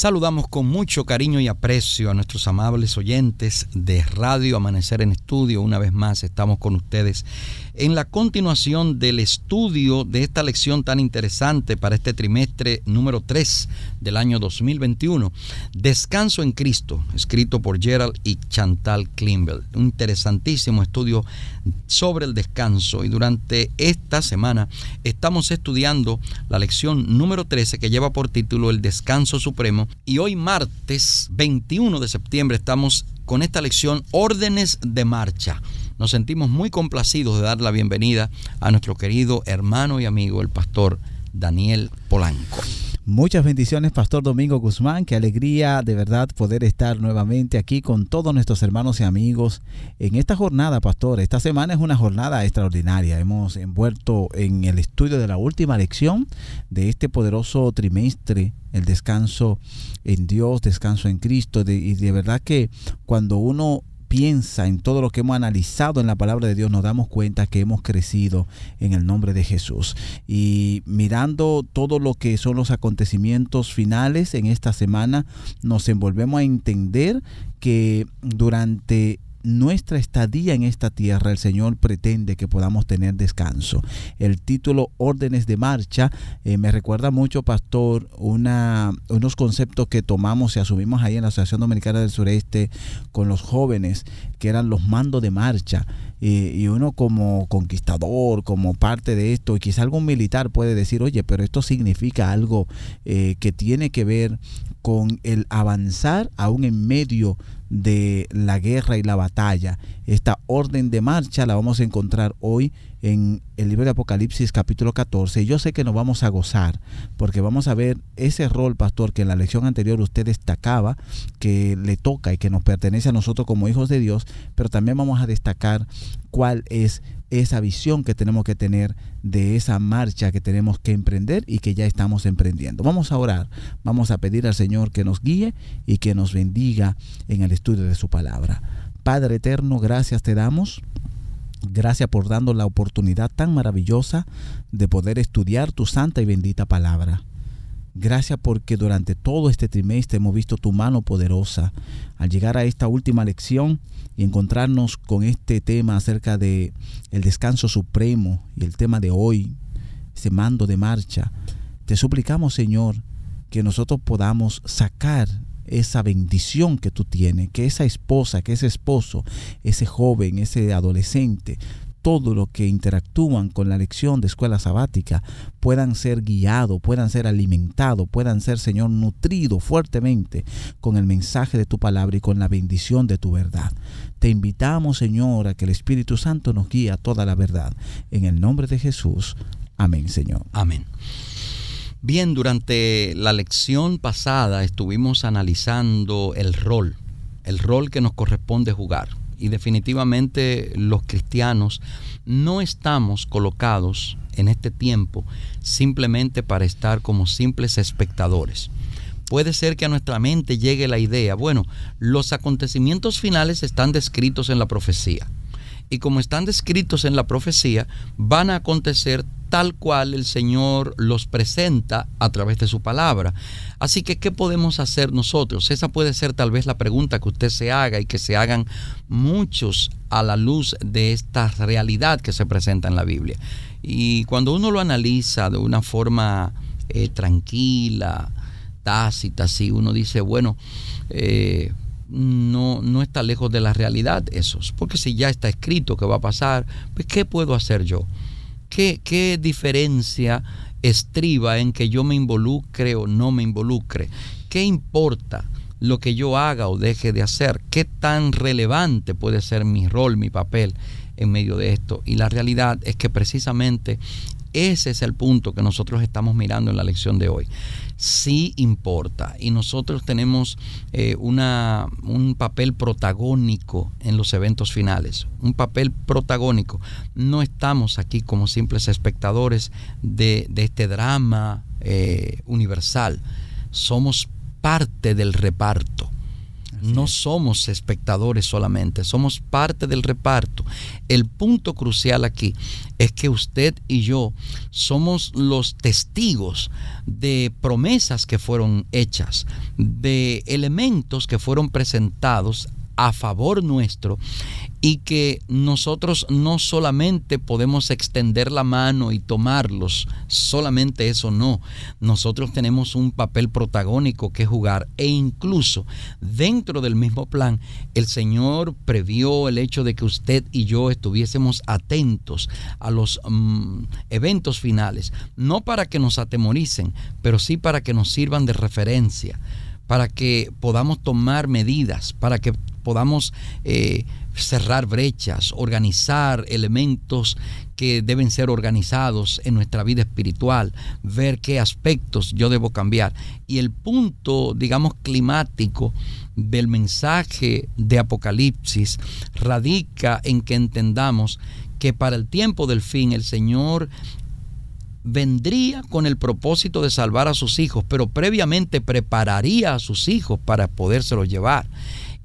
Saludamos con mucho cariño y aprecio a nuestros amables oyentes de Radio Amanecer en Estudio. Una vez más estamos con ustedes en la continuación del estudio de esta lección tan interesante para este trimestre número 3 del año 2021, Descanso en Cristo, escrito por Gerald y Chantal Klimble. Un interesantísimo estudio sobre el descanso y durante esta semana estamos estudiando la lección número 13 que lleva por título El Descanso Supremo y hoy martes 21 de septiembre estamos con esta lección Órdenes de Marcha. Nos sentimos muy complacidos de dar la bienvenida a nuestro querido hermano y amigo, el pastor Daniel Polanco. Muchas bendiciones, Pastor Domingo Guzmán. Qué alegría de verdad poder estar nuevamente aquí con todos nuestros hermanos y amigos en esta jornada, Pastor. Esta semana es una jornada extraordinaria. Hemos envuelto en el estudio de la última lección de este poderoso trimestre, el descanso en Dios, descanso en Cristo. y de verdad que cuando uno piensa en todo lo que hemos analizado en la palabra de Dios, nos damos cuenta que hemos crecido en el nombre de Jesús. Y mirando todo lo que son los acontecimientos finales en esta semana, nos envolvemos a entender que durante nuestra estadía en esta tierra, el Señor pretende que podamos tener descanso. El título Órdenes de Marcha eh, me recuerda mucho, pastor, una, unos conceptos que tomamos y asumimos ahí en la Asociación Dominicana del Sureste con los jóvenes, que eran los mandos de marcha. Y, uno como conquistador, como parte de esto, y quizá algún militar puede decir, oye, pero esto significa algo eh, que tiene que ver con el avanzar aún en medio de la guerra y la batalla. Esta orden de marcha la vamos a encontrar hoy en el libro de Apocalipsis capítulo 14. Y yo sé que nos vamos a gozar porque vamos a ver ese rol, pastor, que en la lección anterior usted destacaba, que le toca y que nos pertenece a nosotros como hijos de Dios, pero también vamos a destacar cuál es esa visión que tenemos que tener de esa marcha que tenemos que emprender y que ya estamos emprendiendo. Vamos a orar, vamos a pedir al Señor que nos guíe y que nos bendiga en el estudio de su palabra. Padre eterno, gracias te damos. Gracias por darnos la oportunidad tan maravillosa de poder estudiar tu santa y bendita palabra. Gracias porque durante todo este trimestre hemos visto tu mano poderosa. Al llegar a esta última lección y encontrarnos con este tema acerca de el descanso supremo y el tema de hoy, ese mando de marcha, te suplicamos, Señor, que nosotros podamos sacar esa bendición que tú tienes, que esa esposa, que ese esposo, ese joven, ese adolescente, todo lo que interactúan con la lección de escuela sabática puedan ser guiados, puedan ser alimentados, puedan ser, Señor, nutridos fuertemente con el mensaje de tu palabra y con la bendición de tu verdad. Te invitamos, Señor, a que el Espíritu Santo nos guíe a toda la verdad. En el nombre de Jesús. Amén, Señor. Amén. Bien, durante la lección pasada estuvimos analizando el rol, el rol que nos corresponde jugar y definitivamente los cristianos no estamos colocados en este tiempo simplemente para estar como simples espectadores. Puede ser que a nuestra mente llegue la idea, bueno, los acontecimientos finales están descritos en la profecía. Y como están descritos en la profecía, van a acontecer tal cual el Señor los presenta a través de su palabra. Así que, ¿qué podemos hacer nosotros? Esa puede ser tal vez la pregunta que usted se haga y que se hagan muchos a la luz de esta realidad que se presenta en la Biblia. Y cuando uno lo analiza de una forma eh, tranquila, tácita, así, uno dice, bueno, eh, no, no está lejos de la realidad eso, porque si ya está escrito que va a pasar, pues ¿qué puedo hacer yo? ¿Qué, diferencia estriba en que yo me involucre o no me involucre? ¿Qué importa lo que yo haga o deje de hacer? ¿Qué tan relevante puede ser mi rol, mi papel en medio de esto? Y la realidad es que precisamente Ese es el punto que nosotros estamos mirando en la lección de hoy. Sí importa. Y nosotros tenemos eh, una, un papel protagónico en los eventos finales, un papel protagónico. No estamos aquí como simples espectadores de, este drama eh, universal, somos parte del reparto no somos espectadores solamente, somos parte del reparto. El punto crucial aquí es que usted y yo somos los testigos de promesas que fueron hechas, de elementos que fueron presentados a favor nuestro y que nosotros no solamente podemos extender la mano y tomarlos, solamente eso no, nosotros tenemos un papel protagónico que jugar e incluso dentro del mismo plan el Señor previó el hecho de que usted y yo estuviésemos atentos a los mm, eventos finales, no para que nos atemoricen, pero sí para que nos sirvan de referencia para que podamos tomar medidas, para que podamos eh, cerrar brechas, organizar elementos que deben ser organizados en nuestra vida espiritual, ver qué aspectos yo debo cambiar. Y el punto, digamos, climático del mensaje de Apocalipsis radica en que entendamos que para el tiempo del fin el Señor vendría con el propósito de salvar a sus hijos, pero previamente prepararía a sus hijos para podérselos llevar.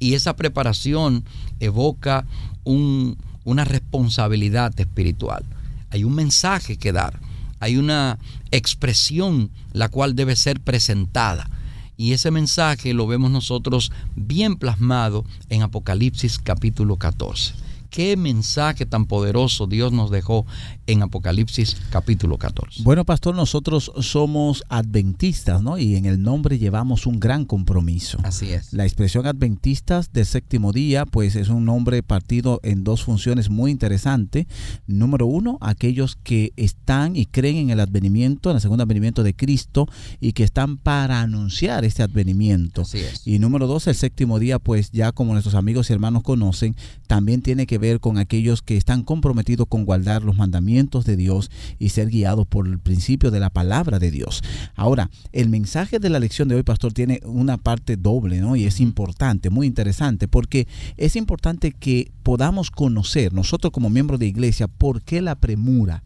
Y esa preparación evoca una responsabilidad espiritual. Hay un mensaje que dar, hay una expresión la cual debe ser presentada. Y ese mensaje lo vemos nosotros bien plasmado en Apocalipsis capítulo 14 qué mensaje tan poderoso Dios nos dejó en Apocalipsis capítulo 14. Bueno, pastor, nosotros somos adventistas, ¿no? Y en el nombre llevamos un gran compromiso. Así es. La expresión adventistas del séptimo día, pues es un nombre partido en dos funciones muy interesantes. Número uno, aquellos que están y creen en el advenimiento, en el segundo advenimiento de Cristo y que están para anunciar este advenimiento. Así es. Y número dos, el séptimo día, pues ya como nuestros amigos y hermanos conocen, también tiene que ver con aquellos que están comprometidos con guardar los mandamientos de Dios y ser guiados por el principio de la palabra de Dios. Ahora, el mensaje de la lección de hoy, pastor, tiene una parte doble, ¿no? Y es importante, muy interesante, porque es importante que podamos conocer nosotros como miembros de iglesia por qué la premura,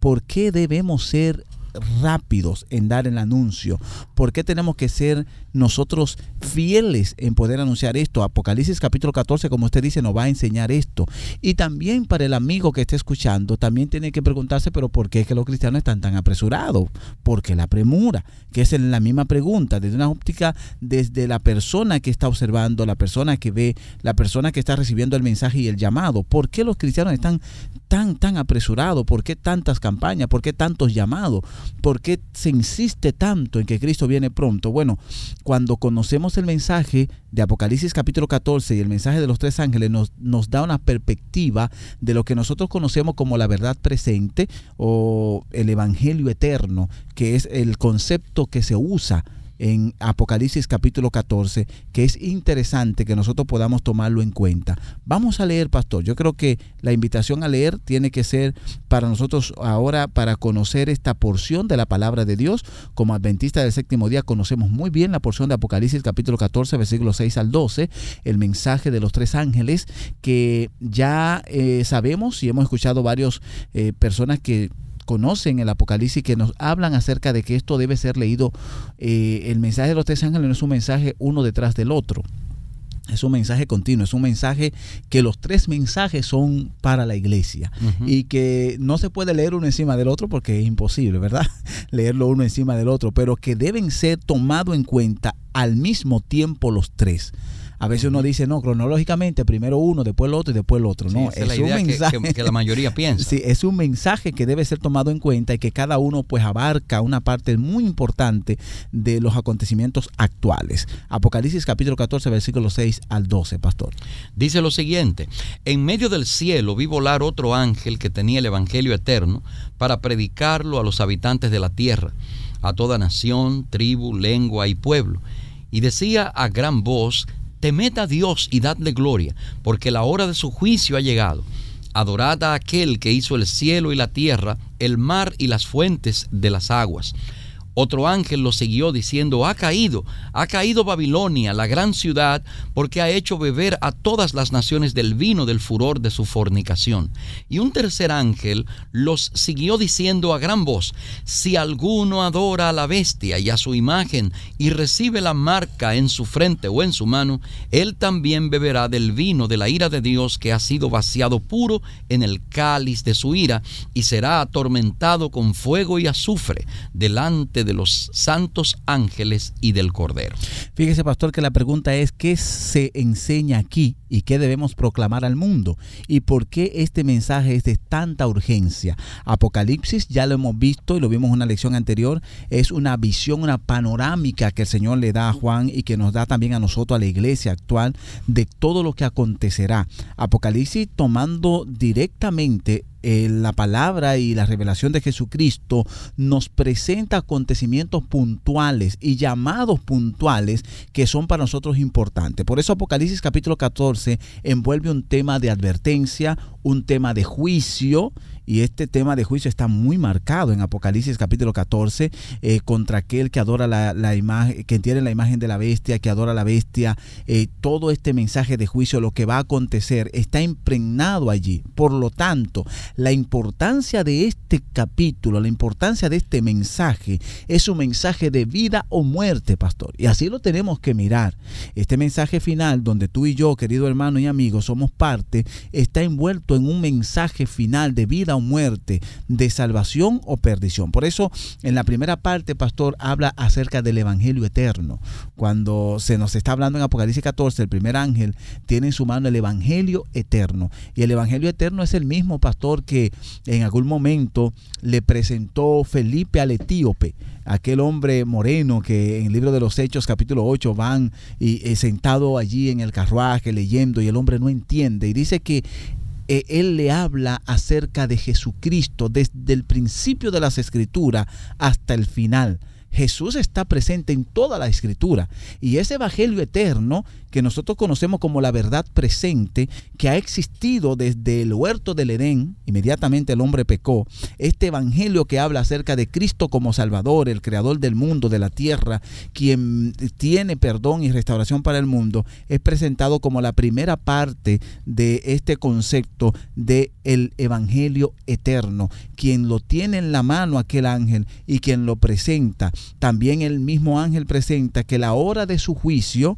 por qué debemos ser rápidos en dar el anuncio? ¿Por qué tenemos que ser nosotros fieles en poder anunciar esto? Apocalipsis capítulo 14, como usted dice, nos va a enseñar esto. Y también para el amigo que esté escuchando, también tiene que preguntarse, pero ¿por qué es que los cristianos están tan apresurados? Porque la premura, que es la misma pregunta, desde una óptica, desde la persona que está observando, la persona que ve, la persona que está recibiendo el mensaje y el llamado. ¿Por qué los cristianos están tan, tan apresurados? ¿Por qué tantas campañas? ¿Por qué tantos llamados? ¿Por qué se insiste tanto en que Cristo viene pronto? Bueno, cuando conocemos el mensaje de Apocalipsis capítulo 14 y el mensaje de los tres ángeles nos, nos da una perspectiva de lo que nosotros conocemos como la verdad presente o el Evangelio eterno, que es el concepto que se usa en Apocalipsis capítulo 14, que es interesante que nosotros podamos tomarlo en cuenta. Vamos a leer, pastor. Yo creo que la invitación a leer tiene que ser para nosotros ahora, para conocer esta porción de la palabra de Dios. Como adventistas del séptimo día conocemos muy bien la porción de Apocalipsis capítulo 14, versículos 6 al 12, el mensaje de los tres ángeles, que ya eh, sabemos y hemos escuchado varias eh, personas que conocen el Apocalipsis que nos hablan acerca de que esto debe ser leído. Eh, el mensaje de los tres ángeles no es un mensaje uno detrás del otro. Es un mensaje continuo, es un mensaje que los tres mensajes son para la iglesia y que no se puede leer uno encima del otro porque es imposible, ¿verdad? Leerlo uno encima del otro, pero que deben ser tomados en cuenta al mismo tiempo los tres. A veces uno dice, no, cronológicamente, primero uno, después el otro y después el otro. no, es, un mensaje que, la mayoría piensa. Sí, es un mensaje que debe ser tomado en cuenta y que cada uno pues abarca una parte muy importante de los acontecimientos actuales. Apocalipsis capítulo 14, versículo 6 al 12, pastor. Dice lo siguiente, en medio del cielo vi volar otro ángel que tenía el Evangelio eterno para predicarlo a los habitantes de la tierra, a toda nación, tribu, lengua y pueblo. Y decía a gran voz, temed a Dios y dadle gloria, porque la hora de su juicio ha llegado. adorad a aquel que hizo el cielo y la tierra, el mar y las fuentes de las aguas. Otro ángel lo siguió diciendo, ha caído, ha caído Babilonia, la gran ciudad, porque ha hecho beber a todas las naciones del vino del furor de su fornicación. Y un tercer ángel los siguió diciendo a gran voz, si alguno adora a la bestia y a su imagen y recibe la marca en su frente o en su mano, él también beberá del vino de la ira de Dios que ha sido vaciado puro en el cáliz de su ira y será atormentado con fuego y azufre delante de de los santos ángeles y del Cordero. Fíjese, pastor, que la pregunta es, ¿qué se enseña aquí y qué debemos proclamar al mundo? ¿Y por qué este mensaje es de tanta urgencia? Apocalipsis, ya lo hemos visto y lo vimos en una lección anterior, es una visión, una panorámica que el Señor le da a Juan y que nos da también a nosotros, a la iglesia actual, de todo lo que acontecerá. Apocalipsis tomando directamente eh, la palabra y la revelación de Jesucristo nos presenta acontecimientos puntuales y llamados puntuales que son para nosotros importantes. Por eso Apocalipsis capítulo 14 envuelve un tema de advertencia, un tema de juicio y este tema de juicio está muy marcado en Apocalipsis capítulo 14 eh, contra aquel que adora la, imagen, que tiene la imagen de la bestia, que adora la bestia. Eh, todo este mensaje de juicio, lo que va a acontecer, está impregnado allí. Por lo tanto, la importancia de este capítulo, la importancia de este mensaje, es un mensaje de vida o muerte, pastor. Y así lo tenemos que mirar. Este mensaje final, donde tú y yo, querido hermano y amigo, somos parte, está envuelto en un mensaje final de vida muerte, de salvación o perdición. Por eso en la primera parte, pastor, habla acerca del Evangelio eterno. Cuando se nos está hablando en Apocalipsis 14, el primer ángel tiene en su mano el Evangelio eterno. Y el Evangelio eterno es el mismo, pastor, que en algún momento le presentó Felipe al etíope aquel hombre moreno que en el libro de los Hechos capítulo 8 van y, y, sentado allí en el carruaje leyendo y el hombre no entiende y dice que eh, él le habla acerca de Jesucristo desde el principio de las escrituras hasta el final. Jesús está presente en toda la escritura y ese evangelio eterno que nosotros conocemos como la verdad presente, que ha existido desde el huerto del Edén, inmediatamente el hombre pecó, este evangelio que habla acerca de Cristo como Salvador, el creador del mundo, de la tierra, quien tiene perdón y restauración para el mundo, es presentado como la primera parte de este concepto de el evangelio eterno, quien lo tiene en la mano aquel ángel y quien lo presenta. También el mismo ángel presenta que la hora de su juicio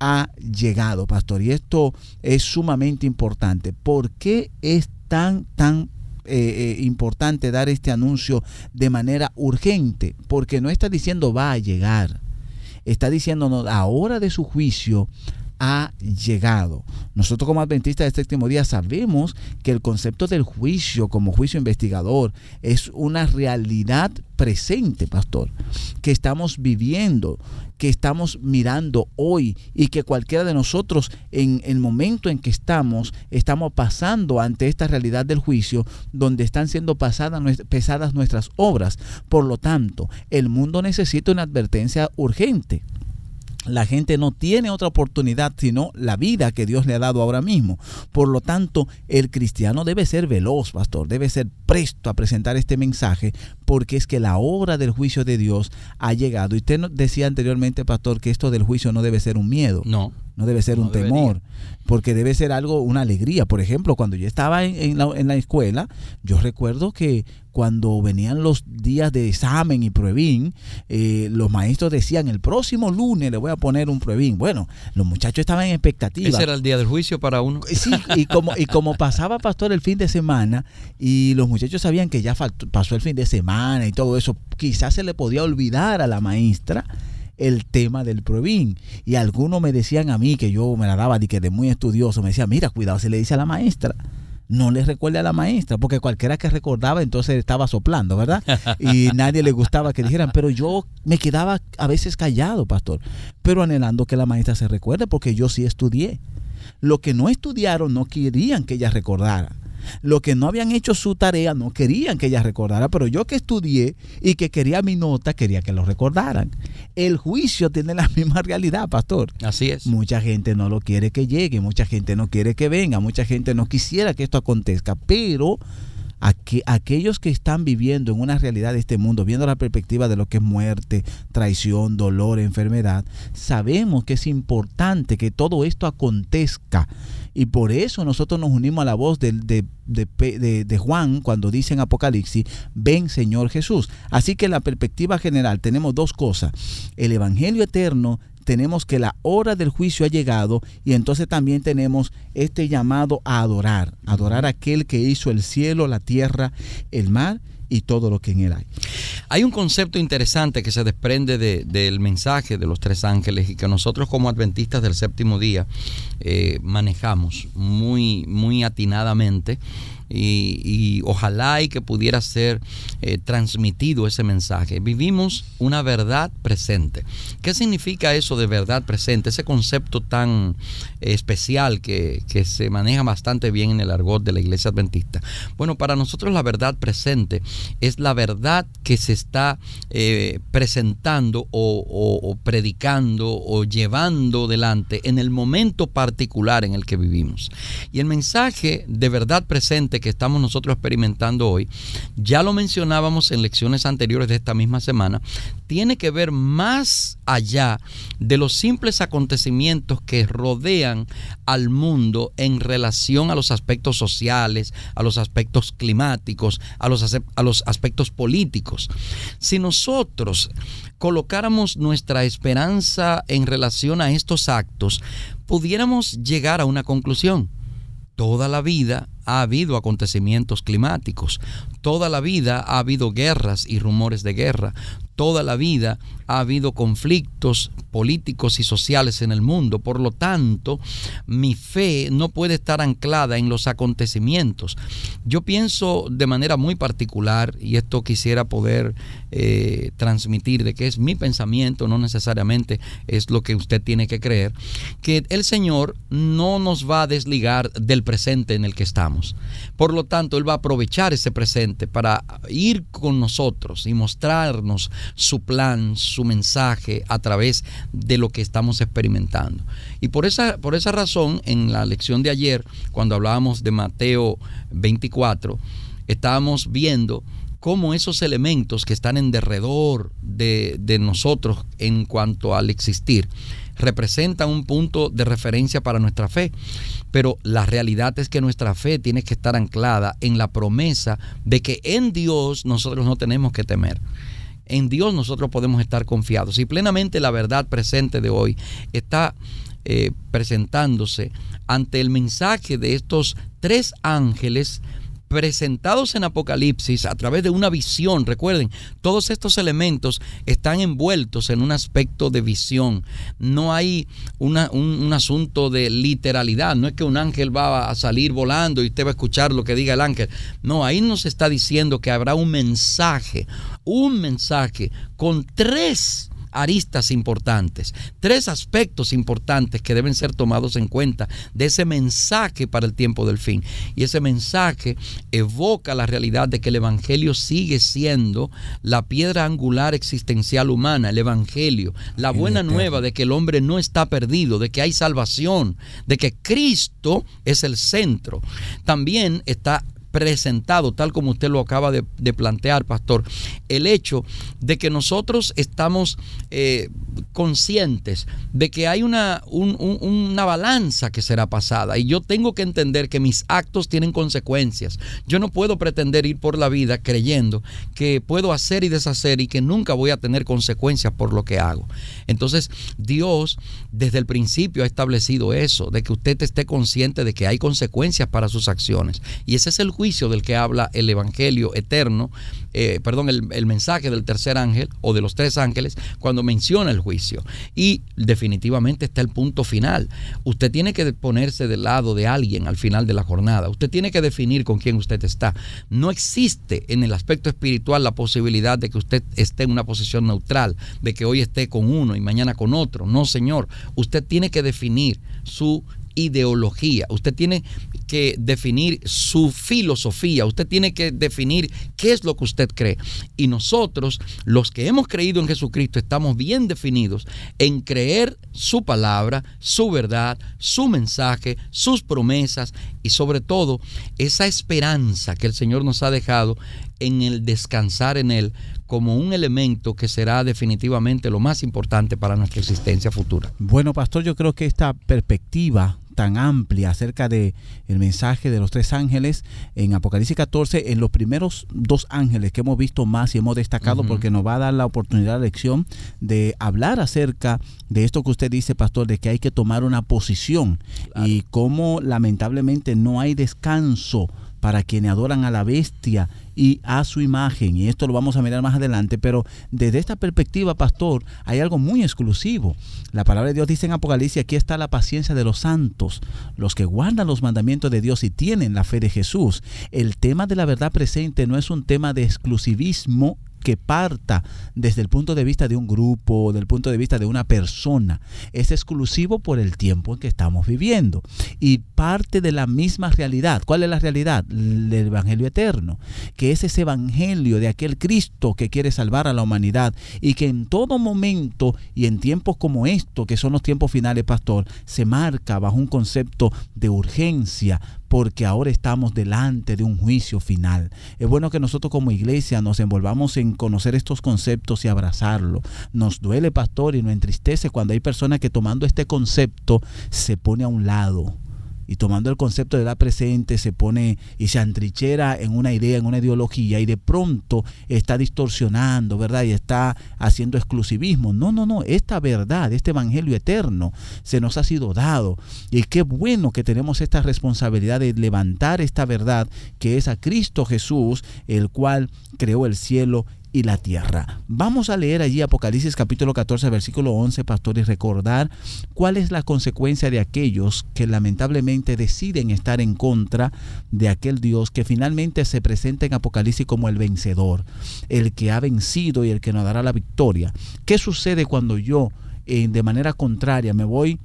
ha llegado, pastor. Y esto es sumamente importante. ¿Por qué es tan, tan eh, eh, importante dar este anuncio de manera urgente? Porque no está diciendo va a llegar. Está diciendo la hora de su juicio ha llegado. Nosotros como adventistas de este último día sabemos que el concepto del juicio como juicio investigador es una realidad presente, pastor, que estamos viviendo, que estamos mirando hoy y que cualquiera de nosotros en el momento en que estamos, estamos pasando ante esta realidad del juicio donde están siendo pasadas, pesadas nuestras obras. Por lo tanto, el mundo necesita una advertencia urgente la gente no tiene otra oportunidad sino la vida que Dios le ha dado ahora mismo. Por lo tanto, el cristiano debe ser veloz, pastor, debe ser presto a presentar este mensaje porque es que la hora del juicio de Dios ha llegado. Y usted decía anteriormente, pastor, que esto del juicio no debe ser un miedo. No. No debe ser un temor, porque debe ser algo, una alegría. Por ejemplo, cuando yo estaba en, la, en la escuela, yo recuerdo que cuando venían los días de examen y pruebín, eh, los maestros decían, el próximo lunes le voy a poner un pruebín. Bueno, los muchachos estaban en expectativa. Ese era el día del juicio para uno. Sí, y como, y como pasaba, pastor, el fin de semana, y los muchachos sabían que ya pasó el fin de semana y todo eso, quizás se le podía olvidar a la maestra el tema del pruebín. Y algunos me decían a mí, que yo me la daba de que de muy estudioso, me decía, mira, cuidado, se le dice a la maestra no le recuerde a la maestra, porque cualquiera que recordaba entonces estaba soplando, ¿verdad? Y nadie le gustaba que dijeran, pero yo me quedaba a veces callado, pastor, pero anhelando que la maestra se recuerde, porque yo sí estudié. Lo que no estudiaron no querían que ella recordara. Lo que no habían hecho su tarea no querían que ella recordara, pero yo que estudié y que quería mi nota, quería que lo recordaran. el juicio tiene la misma realidad, pastor. Así es. Mucha gente no lo quiere que llegue, mucha gente no quiere que venga, mucha gente no quisiera que esto acontezca, pero aquellos que están viviendo en una realidad de este mundo, viendo la perspectiva de lo que es muerte, traición, dolor, enfermedad, sabemos que es importante que todo esto acontezca. Y por eso nosotros nos unimos a la voz de, de, Juan cuando dice en Apocalipsis, ven Señor Jesús. Así que en la perspectiva general tenemos dos cosas. El Evangelio eterno tenemos que la hora del juicio ha llegado y entonces también tenemos este llamado a adorar, adorar a aquel que hizo el cielo, la tierra, el mar y todo lo que en él hay. Hay un concepto interesante que se desprende del mensaje de los tres ángeles y que nosotros como adventistas del séptimo día eh, manejamos muy, muy atinadamente y, ojalá y que pudiera ser eh, transmitido ese mensaje. Vivimos una verdad presente. ¿Qué significa eso de verdad presente? Ese concepto tan especial que, se maneja bastante bien en el argot de la iglesia adventista. Bueno, para nosotros la verdad presente es la verdad que se está eh, presentando o, o predicando o llevando delante en el momento particular en el que vivimos. Y el mensaje de verdad presente que estamos nosotros experimentando hoy, ya lo mencionábamos en lecciones anteriores de esta misma semana, tiene que ver más allá de los simples acontecimientos que rodean al mundo en relación a los aspectos sociales, a los aspectos climáticos, a los, a los aspectos políticos. Si nosotros colocáramos nuestra esperanza en relación a estos actos, pudiéramos llegar a una conclusión. Toda la vida ha habido acontecimientos climáticos, toda la vida ha habido guerras y rumores de guerra, toda la vida ha habido conflictos políticos y sociales en el mundo. Por lo tanto, mi fe no puede estar anclada en los acontecimientos. Yo pienso de manera muy particular, y esto quisiera poder eh, transmitir de que es mi pensamiento, no necesariamente es lo que usted tiene que creer, que el Señor no nos va a desligar del presente en el que estamos. Por lo tanto, Él va a aprovechar ese presente para ir con nosotros y mostrarnos su plan, su mensaje a través de lo que estamos experimentando. Y por esa, por esa razón, en la lección de ayer, cuando hablábamos de Mateo 24, estábamos viendo cómo esos elementos que están en derredor de, de nosotros en cuanto al existir, representan un punto de referencia para nuestra fe. Pero la realidad es que nuestra fe tiene que estar anclada en la promesa de que en Dios nosotros no tenemos que temer en Dios nosotros podemos estar confiados. Y plenamente la verdad presente de hoy está eh, presentándose ante el mensaje de estos tres ángeles presentados en Apocalipsis a través de una visión. Recuerden, todos estos elementos están envueltos en un aspecto de visión. No hay un, un, asunto de literalidad. No es que un ángel va a salir volando y usted va a escuchar lo que diga el ángel. No, ahí nos está diciendo que habrá un mensaje, un mensaje con tres aristas importantes, tres aspectos importantes que deben ser tomados en cuenta de ese mensaje para el tiempo del fin. Y ese mensaje evoca la realidad de que el Evangelio sigue siendo la piedra angular existencial humana, el Evangelio, la buena nueva de que el hombre no está perdido, de que hay salvación, de que Cristo es el centro. También está presentado, tal como usted lo acaba de, plantear, pastor, el hecho de que nosotros estamos eh, conscientes de que hay una, una balanza que será pasada y yo tengo que entender que mis actos tienen consecuencias. Yo no puedo pretender ir por la vida creyendo que puedo hacer y deshacer y que nunca voy a tener consecuencias por lo que hago. Entonces, Dios desde el principio ha establecido eso, de que usted esté consciente de que hay consecuencias para sus acciones. Y ese es el juicio del que habla el Evangelio eterno, eh, perdón, el, el mensaje del tercer ángel o de los tres ángeles cuando menciona el juicio. Y definitivamente está el punto final. Usted tiene que ponerse del lado de alguien al final de la jornada. Usted tiene que definir con quién usted está. No existe en el aspecto espiritual la posibilidad de que usted esté en una posición neutral, de que hoy esté con uno y mañana con otro. No, señor. Usted tiene que definir su ideología, usted tiene que definir su filosofía, usted tiene que definir qué es lo que usted cree. Y nosotros, los que hemos creído en Jesucristo, estamos bien definidos en creer su palabra, su verdad, su mensaje, sus promesas y sobre todo esa esperanza que el Señor nos ha dejado en el descansar en Él como un elemento que será definitivamente lo más importante para nuestra existencia futura. Bueno, pastor, yo creo que esta perspectiva tan amplia acerca de el mensaje de los tres ángeles. En Apocalipsis 14 en los primeros dos ángeles que hemos visto más y hemos destacado porque nos va a dar la oportunidad la lección de hablar acerca de esto que usted dice pastor de que hay que tomar una posición y cómo lamentablemente no hay descanso para quienes adoran a la bestia y a su imagen. Y esto lo vamos a mirar más adelante, pero desde esta perspectiva, pastor, hay algo muy exclusivo. La palabra de Dios dice en Apocalipsis, aquí está la paciencia de los santos, los que guardan los mandamientos de Dios y tienen la fe de Jesús. El tema de la verdad presente no es un tema de exclusivismo que parta desde el punto de vista de un grupo, del punto de vista de una persona. Es exclusivo por el tiempo en que estamos viviendo y parte de la misma realidad. ¿Cuál es la realidad? El Evangelio eterno, que es ese Evangelio de aquel Cristo que quiere salvar a la humanidad y que en todo momento y en tiempos como estos, que son los tiempos finales, pastor, se marca bajo un concepto de urgencia porque ahora estamos delante de un juicio final. Es bueno que nosotros como iglesia nos envolvamos en conocer estos conceptos y abrazarlo. Nos duele, pastor, y nos entristece cuando hay personas que tomando este concepto se pone a un lado y tomando el concepto de la presente se pone y se antrichera en una idea, en una ideología y de pronto está distorsionando, ¿verdad? Y está haciendo exclusivismo. No, no, no, esta verdad, este evangelio eterno se nos ha sido dado y qué bueno que tenemos esta responsabilidad de levantar esta verdad que es a Cristo Jesús, el cual creó el cielo y la tierra. Vamos a leer allí Apocalipsis capítulo 14, versículo 11, pastor, y recordar cuál es la consecuencia de aquellos que lamentablemente deciden estar en contra de aquel Dios que finalmente se presenta en Apocalipsis como el vencedor, el que ha vencido y el que nos dará la victoria. ¿Qué sucede cuando yo eh, de manera contraria me voy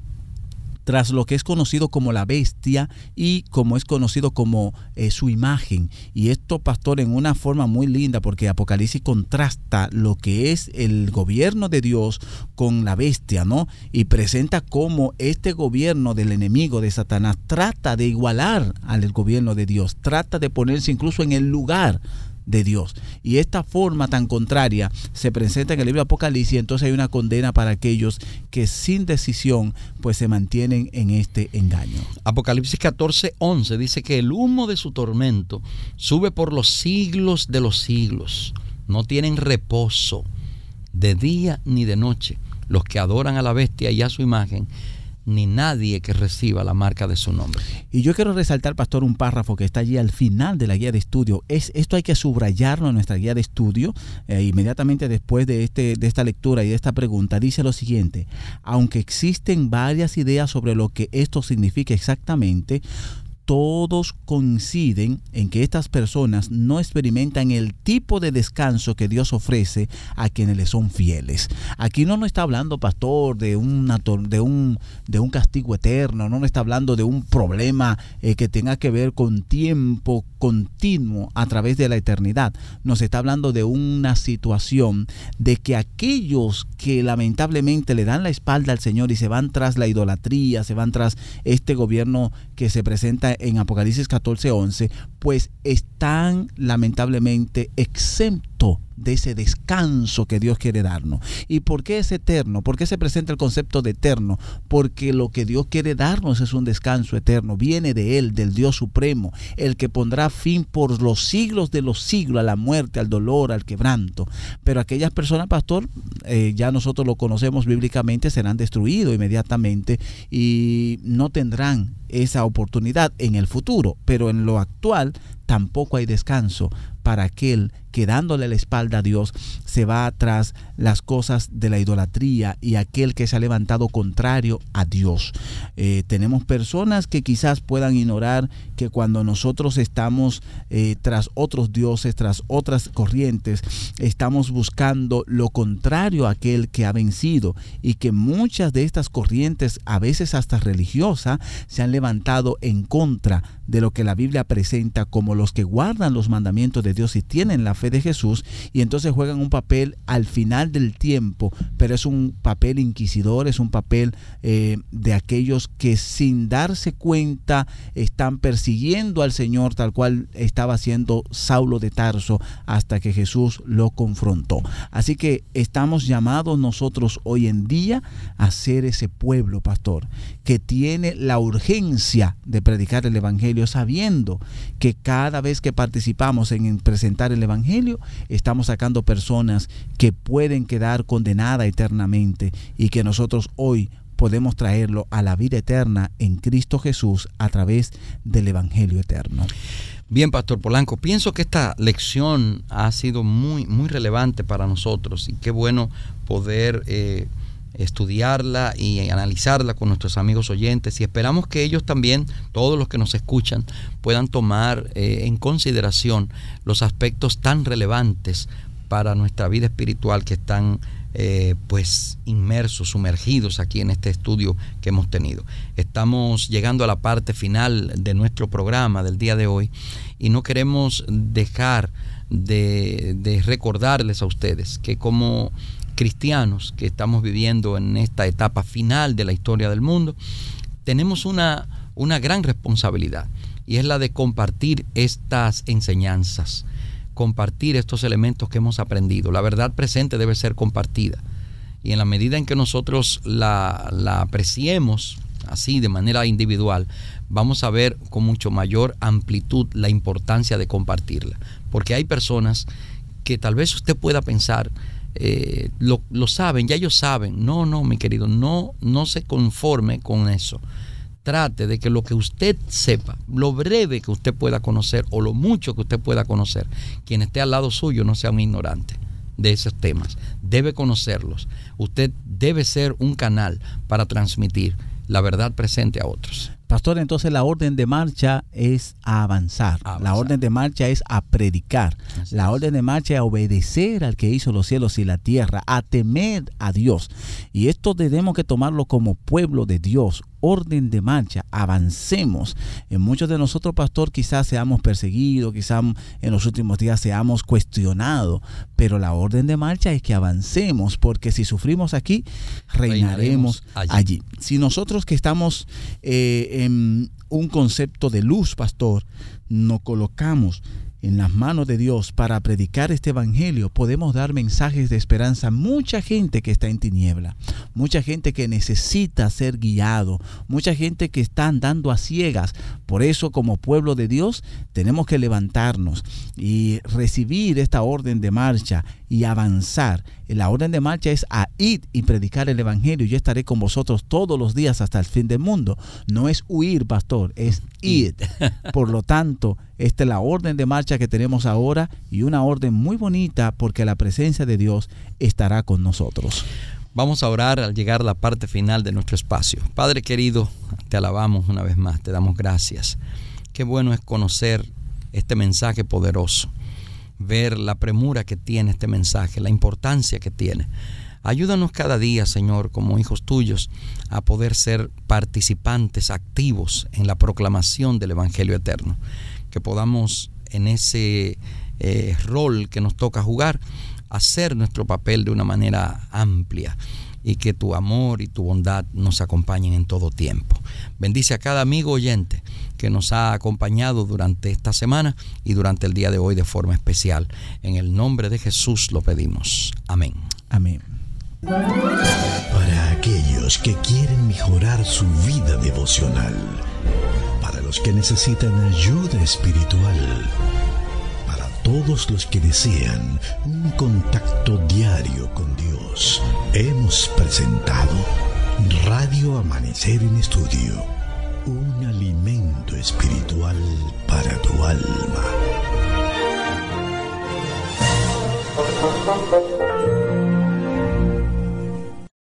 tras lo que es conocido como la bestia y como es conocido como eh, su imagen. Y esto, pastor, en una forma muy linda, porque Apocalipsis contrasta lo que es el gobierno de Dios con la bestia, ¿no? Y presenta cómo este gobierno del enemigo de Satanás trata de igualar al gobierno de Dios, trata de ponerse incluso en el lugar de Dios. Y esta forma tan contraria se presenta en el libro de Apocalipsis, entonces hay una condena para aquellos que sin decisión pues se mantienen en este engaño. Apocalipsis 14, 11 dice que el humo de su tormento sube por los siglos de los siglos. No tienen reposo de día ni de noche los que adoran a la bestia y a su imagen ni nadie que reciba la marca de su nombre. Y yo quiero resaltar, pastor, un párrafo que está allí al final de la guía de estudio. Es, esto hay que subrayarlo en nuestra guía de estudio. Eh, inmediatamente después de, este, de esta lectura y de esta pregunta, dice lo siguiente. Aunque existen varias ideas sobre lo que esto significa exactamente, todos coinciden en que estas personas no experimentan el tipo de descanso que Dios ofrece a quienes le son fieles. Aquí no nos está hablando, pastor, de, un, de un castigo eterno, no nos está hablando de un problema eh, que tenga que ver con tiempo continuo a través de la eternidad. Nos está hablando de una situación de que aquellos que lamentablemente le dan la espalda al Señor y se van tras la idolatría, se van tras este gobierno que se presenta en Apocalipsis 14, 11, pues están lamentablemente exentos de ese descanso que Dios quiere darnos. ¿Y por qué es eterno? ¿Por qué se presenta el concepto de eterno? Porque lo que Dios quiere darnos es un descanso eterno. Viene de Él, del Dios Supremo, el que pondrá fin por los siglos de los siglos a la muerte, al dolor, al quebranto. Pero aquellas personas, pastor, eh, ya nosotros lo conocemos bíblicamente, serán destruidos inmediatamente y no tendrán esa oportunidad en el futuro. Pero en lo actual tampoco hay descanso para aquel que dándole la espalda a Dios se va tras las cosas de la idolatría y aquel que se ha levantado contrario a Dios. Eh, tenemos personas que quizás puedan ignorar que cuando nosotros estamos eh, tras otros dioses, tras otras corrientes, estamos buscando lo contrario a aquel que ha vencido y que muchas de estas corrientes, a veces hasta religiosas, se han levantado en contra de lo que la Biblia presenta como los que guardan los mandamientos de Dios y tienen la fe de Jesús y entonces juegan un papel al final del tiempo, pero es un papel inquisidor, es un papel eh, de aquellos que sin darse cuenta están persiguiendo al Señor tal cual estaba haciendo Saulo de Tarso hasta que Jesús lo confrontó. Así que estamos llamados nosotros hoy en día a ser ese pueblo, pastor, que tiene la urgencia de predicar el Evangelio sabiendo que cada vez que participamos en presentar el Evangelio, estamos sacando personas que pueden quedar condenadas eternamente y que nosotros hoy podemos traerlo a la vida eterna en Cristo Jesús a través del Evangelio eterno. Bien, Pastor Polanco, pienso que esta lección ha sido muy, muy relevante para nosotros y qué bueno poder eh, estudiarla y analizarla con nuestros amigos oyentes y esperamos que ellos también, todos los que nos escuchan, puedan tomar eh, en consideración los aspectos tan relevantes para nuestra vida espiritual que están eh, pues inmersos, sumergidos aquí en este estudio que hemos tenido. Estamos llegando a la parte final de nuestro programa del día de hoy y no queremos dejar de, de recordarles a ustedes que como cristianos que estamos viviendo en esta etapa final de la historia del mundo, tenemos una, una gran responsabilidad y es la de compartir estas enseñanzas, compartir estos elementos que hemos aprendido. La verdad presente debe ser compartida y en la medida en que nosotros la, la apreciemos así de manera individual, vamos a ver con mucho mayor amplitud la importancia de compartirla. Porque hay personas que tal vez usted pueda pensar, eh, lo, saben, ya ellos saben. No, no, mi querido, no, no se conforme con eso. Trate de que lo que usted sepa, lo breve que usted pueda conocer o lo mucho que usted pueda conocer, quien esté al lado suyo no sea un ignorante de esos temas. Debe conocerlos. Usted debe ser un canal para transmitir la verdad presente a otros. Pastor, entonces la orden de marcha es a avanzar. La orden de marcha es a predicar. la orden de marcha es a obedecer al que hizo los cielos y la tierra, a temer a Dios. Y esto tenemos que tomarlo como pueblo de Dios, orden de marcha, avancemos. En muchos de nosotros, pastor, quizás seamos perseguidos, quizás en los últimos días seamos cuestionados, pero la orden de marcha es que avancemos, porque si sufrimos aquí, reinaremos, allí. Si nosotros que estamos eh, en un concepto de luz, pastor, nos colocamos en las manos de Dios para predicar este evangelio, podemos dar mensajes de esperanza a mucha gente que está en tiniebla, mucha gente que necesita ser guiado, mucha gente que está andando a ciegas. Por eso como pueblo de Dios tenemos que levantarnos y recibir esta orden de marcha y avanzar. La orden de marcha es a ir y predicar el Evangelio. Yo estaré con vosotros todos los días hasta el fin del mundo. No es huir, pastor, es ir. Por lo tanto, esta es la orden de marcha que tenemos ahora y una orden muy bonita porque la presencia de Dios estará con nosotros. Vamos a orar al llegar a la parte final de nuestro espacio. Padre querido, te alabamos una vez más, te damos gracias. Qué bueno es conocer este mensaje poderoso ver la premura que tiene este mensaje, la importancia que tiene. Ayúdanos cada día, Señor, como hijos tuyos, a poder ser participantes activos en la proclamación del Evangelio eterno. Que podamos en ese eh, rol que nos toca jugar, hacer nuestro papel de una manera amplia y que tu amor y tu bondad nos acompañen en todo tiempo. Bendice a cada amigo oyente que nos ha acompañado durante esta semana y durante el día de hoy de forma especial. En el nombre de Jesús lo pedimos. Amén. Amén. Para aquellos que quieren mejorar su vida devocional, para los que necesitan ayuda espiritual, para todos los que desean un contacto diario con Dios, hemos presentado Radio Amanecer en Estudio un alimento espiritual para tu alma.